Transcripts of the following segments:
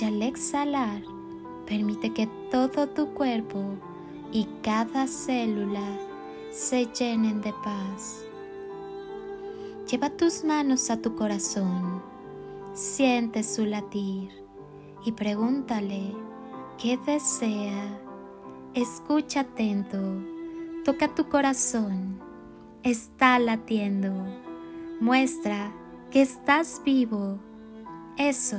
y al exhalar, permite que todo tu cuerpo y cada célula se llenen de paz. Lleva tus manos a tu corazón, siente su latir y pregúntale qué desea. Escucha atento, toca tu corazón, está latiendo, muestra que estás vivo. Eso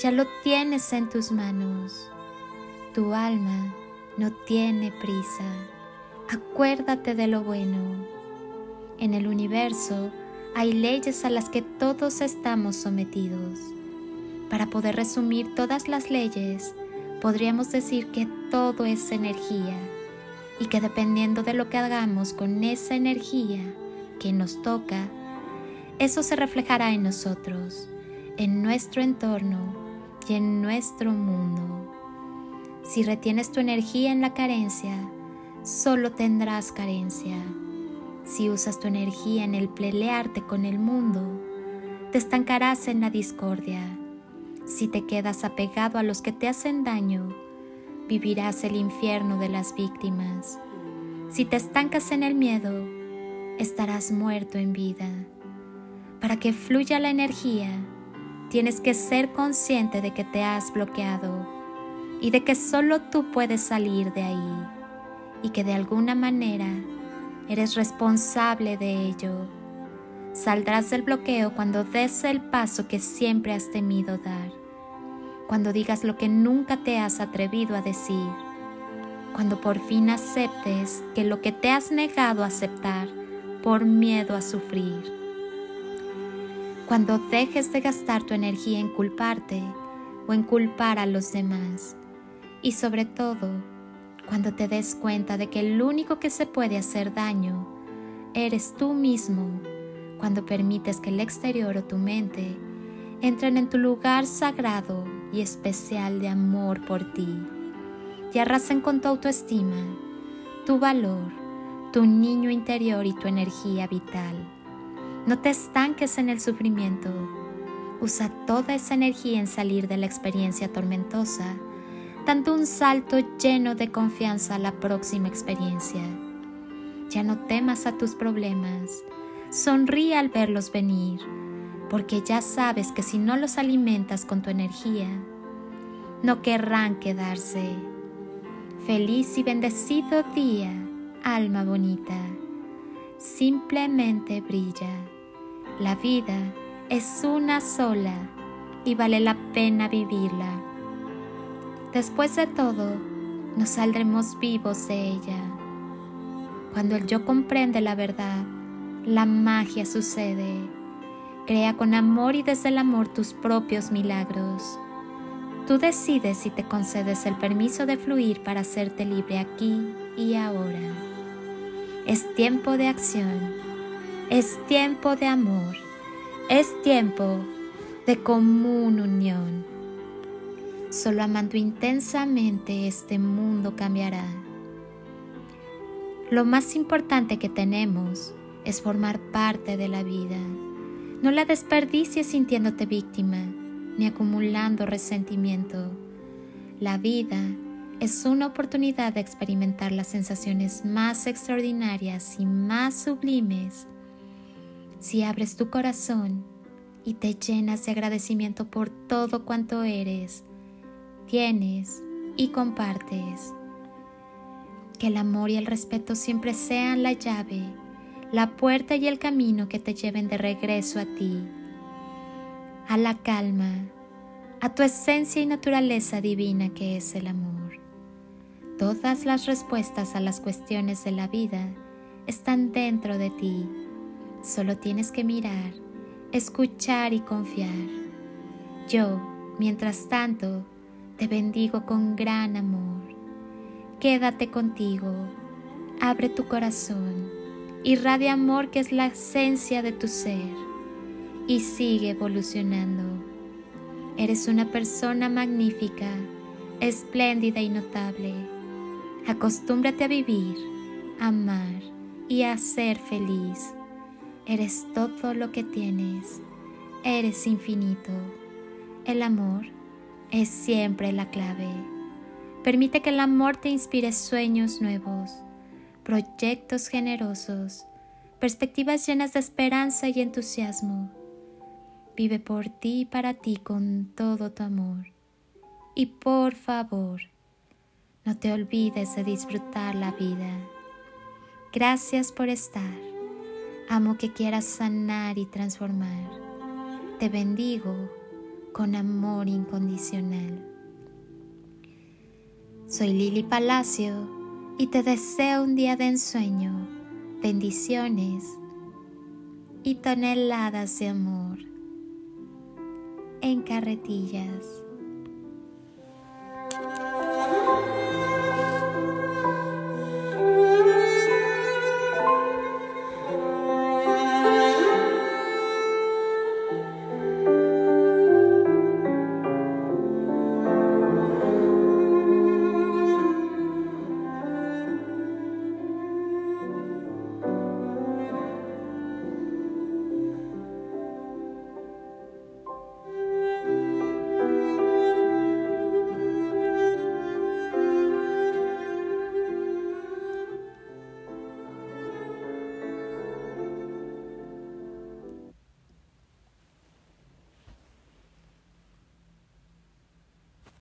ya lo tienes en tus manos. Tu alma no tiene prisa. Acuérdate de lo bueno. En el universo hay leyes a las que todos estamos sometidos. Para poder resumir todas las leyes, podríamos decir que todo es energía y que dependiendo de lo que hagamos con esa energía que nos toca, eso se reflejará en nosotros, en nuestro entorno y en nuestro mundo. Si retienes tu energía en la carencia, solo tendrás carencia. Si usas tu energía en el pelearte con el mundo, te estancarás en la discordia. Si te quedas apegado a los que te hacen daño, vivirás el infierno de las víctimas. Si te estancas en el miedo, estarás muerto en vida. Para que fluya la energía, tienes que ser consciente de que te has bloqueado y de que solo tú puedes salir de ahí y que de alguna manera eres responsable de ello. Saldrás del bloqueo cuando des el paso que siempre has temido dar, cuando digas lo que nunca te has atrevido a decir, cuando por fin aceptes que lo que te has negado a aceptar por miedo a sufrir cuando dejes de gastar tu energía en culparte o en culpar a los demás. Y sobre todo, cuando te des cuenta de que el único que se puede hacer daño eres tú mismo, cuando permites que el exterior o tu mente entren en tu lugar sagrado y especial de amor por ti y arrasen con tu autoestima, tu valor, tu niño interior y tu energía vital. No te estanques en el sufrimiento. Usa toda esa energía en salir de la experiencia tormentosa, dando un salto lleno de confianza a la próxima experiencia. Ya no temas a tus problemas. Sonríe al verlos venir, porque ya sabes que si no los alimentas con tu energía, no querrán quedarse. Feliz y bendecido día, alma bonita simplemente brilla. La vida es una sola y vale la pena vivirla. Después de todo, nos saldremos vivos de ella. Cuando el yo comprende la verdad, la magia sucede. Crea con amor y desde el amor tus propios milagros. Tú decides si te concedes el permiso de fluir para hacerte libre aquí y ahora. Es tiempo de acción. Es tiempo de amor. Es tiempo de común unión. Solo amando intensamente este mundo cambiará. Lo más importante que tenemos es formar parte de la vida. No la desperdicies sintiéndote víctima ni acumulando resentimiento. La vida es una oportunidad de experimentar las sensaciones más extraordinarias y más sublimes si abres tu corazón y te llenas de agradecimiento por todo cuanto eres, tienes y compartes. Que el amor y el respeto siempre sean la llave, la puerta y el camino que te lleven de regreso a ti, a la calma, a tu esencia y naturaleza divina que es el amor. Todas las respuestas a las cuestiones de la vida están dentro de ti. Solo tienes que mirar, escuchar y confiar. Yo, mientras tanto, te bendigo con gran amor. Quédate contigo, abre tu corazón, irradia amor que es la esencia de tu ser y sigue evolucionando. Eres una persona magnífica, espléndida y notable Acostúmbrate a vivir, amar y a ser feliz. Eres todo lo que tienes. Eres infinito. El amor es siempre la clave. Permite que el amor te inspire sueños nuevos, proyectos generosos, perspectivas llenas de esperanza y entusiasmo. Vive por ti y para ti con todo tu amor. Y por favor, no te olvides de disfrutar la vida. Gracias por estar. Amo que quieras sanar y transformar. Te bendigo con amor incondicional. Soy Lili Palacio y te deseo un día de ensueño, bendiciones y toneladas de amor en carretillas.